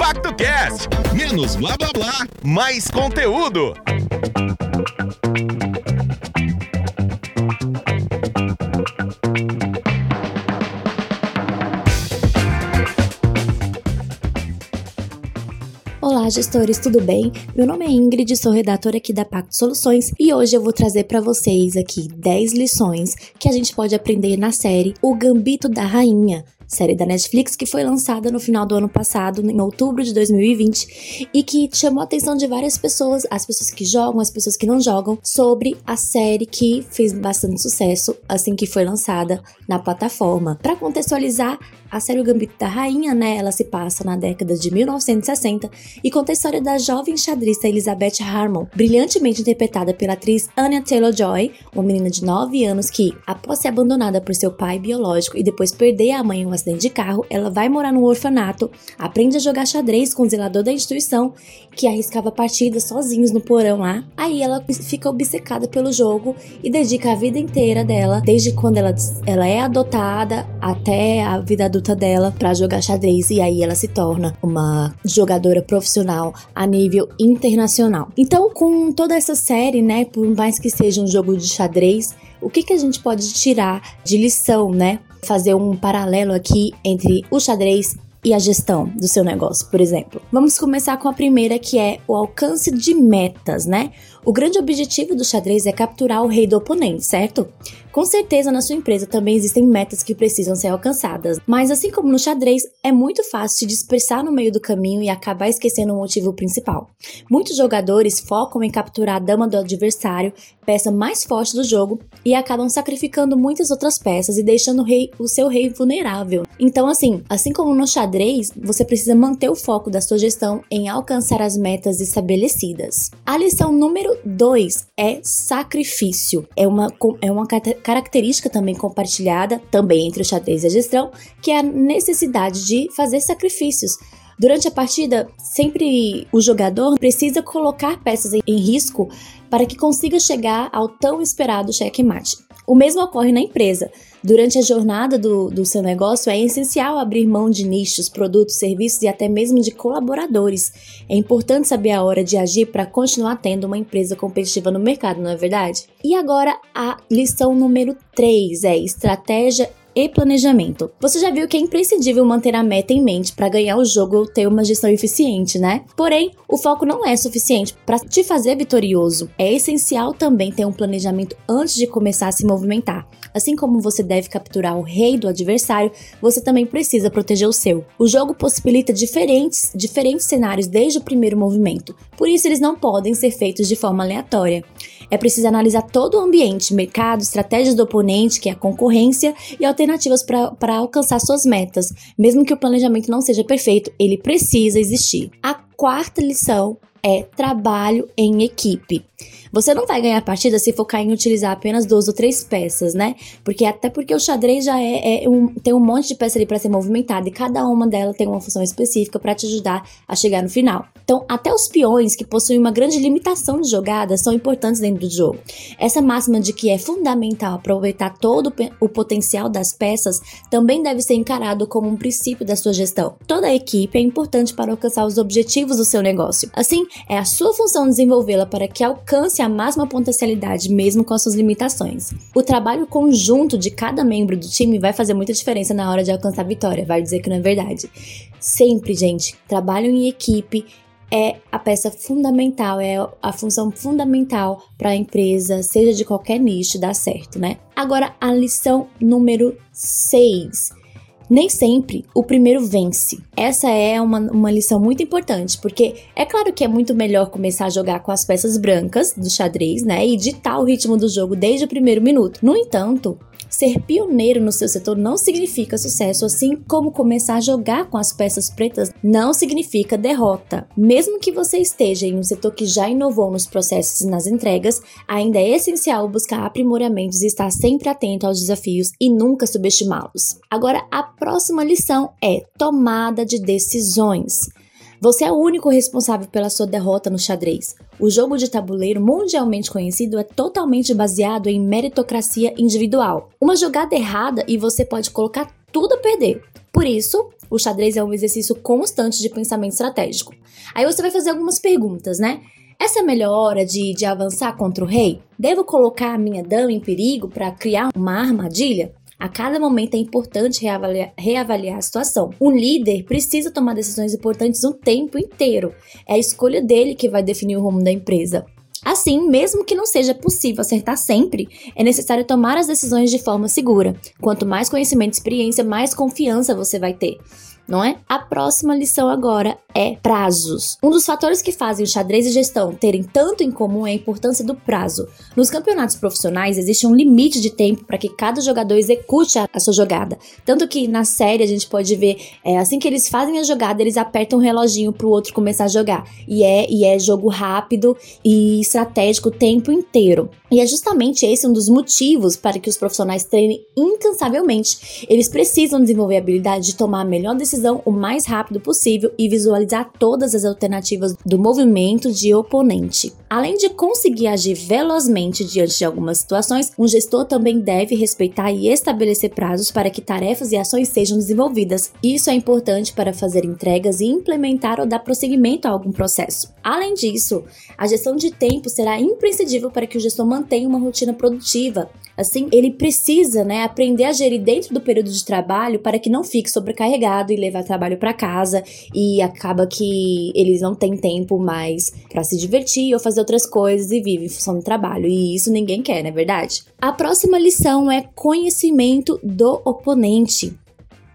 Compacto Cast. Menos blá blá blá, mais conteúdo. Olá, gestores, tudo bem? Meu nome é Ingrid, sou redatora aqui da Pacto Soluções e hoje eu vou trazer para vocês aqui 10 lições que a gente pode aprender na série O Gambito da Rainha, série da Netflix que foi lançada no final do ano passado, em outubro de 2020, e que chamou a atenção de várias pessoas, as pessoas que jogam, as pessoas que não jogam, sobre a série que fez bastante sucesso assim que foi lançada na plataforma. Para contextualizar, a série O Gambito da Rainha, né, ela se passa na década de 1960 e conta a história da jovem xadrista Elizabeth Harmon, brilhantemente interpretada pela atriz Anya Taylor-Joy, uma menina de 9 anos que, após ser abandonada por seu pai biológico e depois perder a mãe em um acidente de carro, ela vai morar no orfanato, aprende a jogar xadrez com o zelador da instituição, que arriscava partidas sozinhos no porão lá. Aí ela fica obcecada pelo jogo e dedica a vida inteira dela, desde quando ela, ela é adotada até a vida adulta dela, para jogar xadrez. E aí ela se torna uma jogadora profissional a nível internacional. Então, com toda essa série, né, por mais que seja um jogo de xadrez, o que, que a gente pode tirar de lição, né? Fazer um paralelo aqui entre o xadrez e a gestão do seu negócio, por exemplo. Vamos começar com a primeira, que é o alcance de metas, né? O grande objetivo do xadrez é capturar o rei do oponente, certo? Com certeza na sua empresa também existem metas que precisam ser alcançadas, mas assim como no xadrez, é muito fácil se dispersar no meio do caminho e acabar esquecendo o motivo principal. Muitos jogadores focam em capturar a dama do adversário, peça mais forte do jogo, e acabam sacrificando muitas outras peças e deixando o, rei, o seu rei vulnerável. Então, assim, assim como no xadrez, você precisa manter o foco da sua gestão em alcançar as metas estabelecidas. A lição número 2 é sacrifício. É uma, é uma característica também compartilhada, também entre o xadrez e a gestão, que é a necessidade de fazer sacrifícios. Durante a partida, sempre o jogador precisa colocar peças em risco para que consiga chegar ao tão esperado checkmate. O mesmo ocorre na empresa. Durante a jornada do, do seu negócio, é essencial abrir mão de nichos, produtos, serviços e até mesmo de colaboradores. É importante saber a hora de agir para continuar tendo uma empresa competitiva no mercado, não é verdade? E agora a lição número 3 é estratégia e planejamento. Você já viu que é imprescindível manter a meta em mente para ganhar o jogo ou ter uma gestão eficiente, né? Porém, o foco não é suficiente para te fazer vitorioso. É essencial também ter um planejamento antes de começar a se movimentar. Assim como você deve capturar o rei do adversário, você também precisa proteger o seu. O jogo possibilita diferentes, diferentes cenários desde o primeiro movimento, por isso eles não podem ser feitos de forma aleatória. É preciso analisar todo o ambiente, mercado, estratégias do oponente, que é a concorrência, e alternativas para alcançar suas metas. Mesmo que o planejamento não seja perfeito, ele precisa existir. A quarta lição é trabalho em equipe. Você não vai ganhar a partida se focar em utilizar apenas duas ou três peças, né? Porque até porque o xadrez já é, é um, tem um monte de peças ali para ser movimentada e cada uma delas tem uma função específica para te ajudar a chegar no final. Então, até os peões que possuem uma grande limitação de jogada são importantes dentro do jogo. Essa máxima de que é fundamental aproveitar todo o potencial das peças também deve ser encarado como um princípio da sua gestão. Toda a equipe é importante para alcançar os objetivos do seu negócio. Assim, é a sua função desenvolvê-la para que alcance a máxima potencialidade, mesmo com as suas limitações. O trabalho conjunto de cada membro do time vai fazer muita diferença na hora de alcançar a vitória, vai dizer que não é verdade. Sempre, gente, trabalho em equipe é a peça fundamental, é a função fundamental para a empresa, seja de qualquer nicho, dar certo, né? Agora, a lição número 6 nem sempre o primeiro vence. Essa é uma, uma lição muito importante, porque é claro que é muito melhor começar a jogar com as peças brancas do xadrez, né? E ditar o ritmo do jogo desde o primeiro minuto. No entanto, Ser pioneiro no seu setor não significa sucesso, assim como começar a jogar com as peças pretas não significa derrota. Mesmo que você esteja em um setor que já inovou nos processos e nas entregas, ainda é essencial buscar aprimoramentos e estar sempre atento aos desafios e nunca subestimá-los. Agora, a próxima lição é tomada de decisões. Você é o único responsável pela sua derrota no xadrez. O jogo de tabuleiro mundialmente conhecido é totalmente baseado em meritocracia individual. Uma jogada errada e você pode colocar tudo a perder. Por isso, o xadrez é um exercício constante de pensamento estratégico. Aí você vai fazer algumas perguntas, né? Essa é a melhor hora de, de avançar contra o rei? Devo colocar a minha dama em perigo para criar uma armadilha? A cada momento é importante reavaliar, reavaliar, a situação. Um líder precisa tomar decisões importantes o tempo inteiro. É a escolha dele que vai definir o rumo da empresa. Assim, mesmo que não seja possível acertar sempre, é necessário tomar as decisões de forma segura. Quanto mais conhecimento e experiência, mais confiança você vai ter não é? A próxima lição agora é prazos. Um dos fatores que fazem o xadrez e gestão terem tanto em comum é a importância do prazo. Nos campeonatos profissionais existe um limite de tempo para que cada jogador execute a, sua jogada. Tanto que na série a gente pode ver, é, assim que eles fazem a jogada, eles apertam um reloginho para o outro começar a jogar. E é, e é jogo rápido e estratégico o tempo inteiro. E é justamente esse um dos motivos para que os profissionais treinem incansavelmente. Eles precisam desenvolver a habilidade de tomar a melhor decisão o mais rápido possível e visualizar todas as alternativas do movimento de oponente. Além de conseguir agir velozmente diante de algumas situações, um gestor também deve respeitar e estabelecer prazos para que tarefas e ações sejam desenvolvidas. Isso é importante para fazer entregas e implementar ou dar prosseguimento a algum processo. Além disso, a gestão de tempo será imprescindível para que o gestor mantenha uma rotina produtiva. Assim, ele precisa, né, aprender a gerir dentro do período de trabalho para que não fique sobrecarregado e levar trabalho para casa e acaba que eles não têm tempo mais para se divertir ou fazer outras coisas e vive em função do trabalho. E isso ninguém quer, não é verdade? A próxima lição é conhecimento do oponente.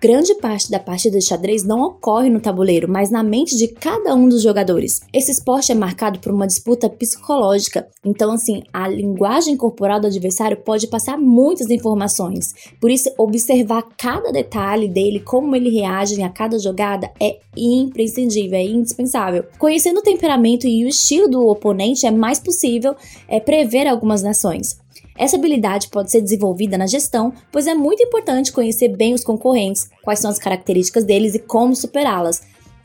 Grande parte da partida de xadrez não ocorre no tabuleiro, mas na mente de cada um dos jogadores. Esse esporte é marcado por uma disputa psicológica, então, assim, a linguagem corporal do adversário pode passar muitas informações. Por isso, observar cada detalhe dele, como ele reage a cada jogada, é imprescindível, é indispensável. Conhecendo o temperamento e o estilo do oponente, é mais possível é, prever algumas nações. Essa habilidade pode ser desenvolvida na gestão, pois é muito importante conhecer bem os concorrentes, quais são as características deles e como superá-las.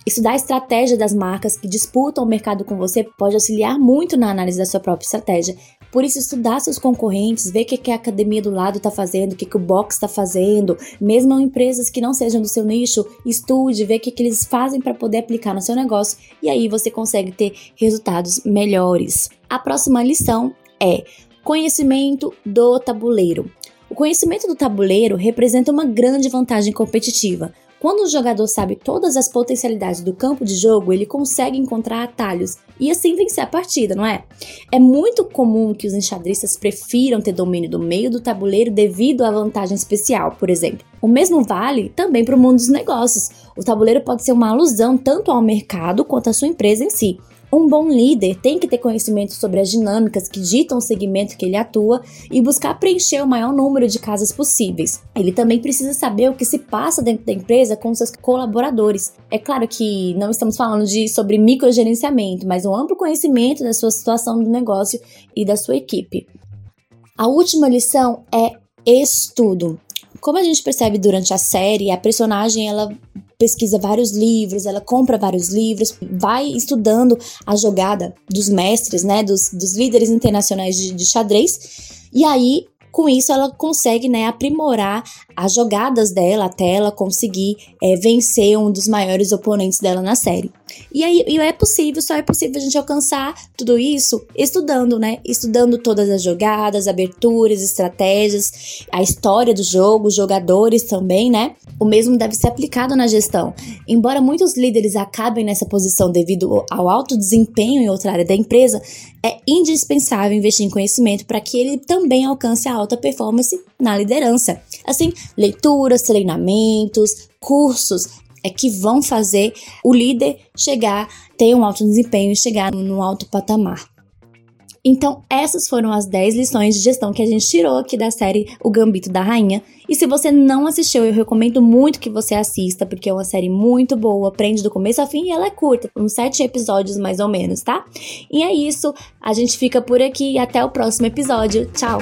Estudar a estratégia das marcas que disputam o mercado com você pode auxiliar muito na análise da sua própria estratégia. Por isso, estudar seus concorrentes, ver o que a academia do lado está fazendo, o que, o box está fazendo, mesmo empresas que não sejam do seu nicho, estude, ver o que, que eles fazem para poder aplicar no seu negócio e aí você consegue ter resultados melhores. A próxima lição é Conhecimento do tabuleiro. O conhecimento do tabuleiro representa uma grande vantagem competitiva. Quando o jogador sabe todas as potencialidades do campo de jogo, ele consegue encontrar atalhos e assim vencer a partida, não é? É muito comum que os enxadristas prefiram ter domínio do meio do tabuleiro devido à vantagem especial, por exemplo. O mesmo vale também para o mundo dos negócios. O tabuleiro pode ser uma alusão tanto ao mercado quanto à sua empresa em si. Um bom líder tem que ter conhecimento sobre as dinâmicas que ditam o segmento que ele atua e buscar preencher o maior número de casas possíveis. Ele também precisa saber o que se passa dentro da empresa com seus colaboradores. É claro que não estamos falando de sobre microgerenciamento, mas um amplo conhecimento da sua situação do negócio e da sua equipe. A última lição é estudo. Como a gente percebe durante a série, a personagem ela pesquisa vários livros, ela compra vários livros, vai estudando a jogada dos mestres, né, dos, dos líderes internacionais de, de xadrez, e aí com isso, ela consegue né, aprimorar as jogadas dela até ela conseguir é, vencer um dos maiores oponentes dela na série. E aí e é possível, só é possível a gente alcançar tudo isso estudando, né? Estudando todas as jogadas, aberturas, estratégias, a história do jogo, jogadores também, né? O mesmo deve ser aplicado na gestão. Embora muitos líderes acabem nessa posição devido ao alto desempenho em outra área da empresa, é indispensável investir em conhecimento para que ele também alcance a alta performance na liderança. Assim, leituras, treinamentos, cursos é que vão fazer o líder chegar, ter um alto desempenho e chegar num alto patamar. Então, essas foram as 10 lições de gestão que a gente tirou aqui da série O Gambito da Rainha. E se você não assistiu, eu recomendo muito que você assista, porque é uma série muito boa, aprende do começo ao fim e ela é curta, uns 7 episódios mais ou menos, tá? E é isso, a gente fica por aqui e até o próximo episódio. Tchau!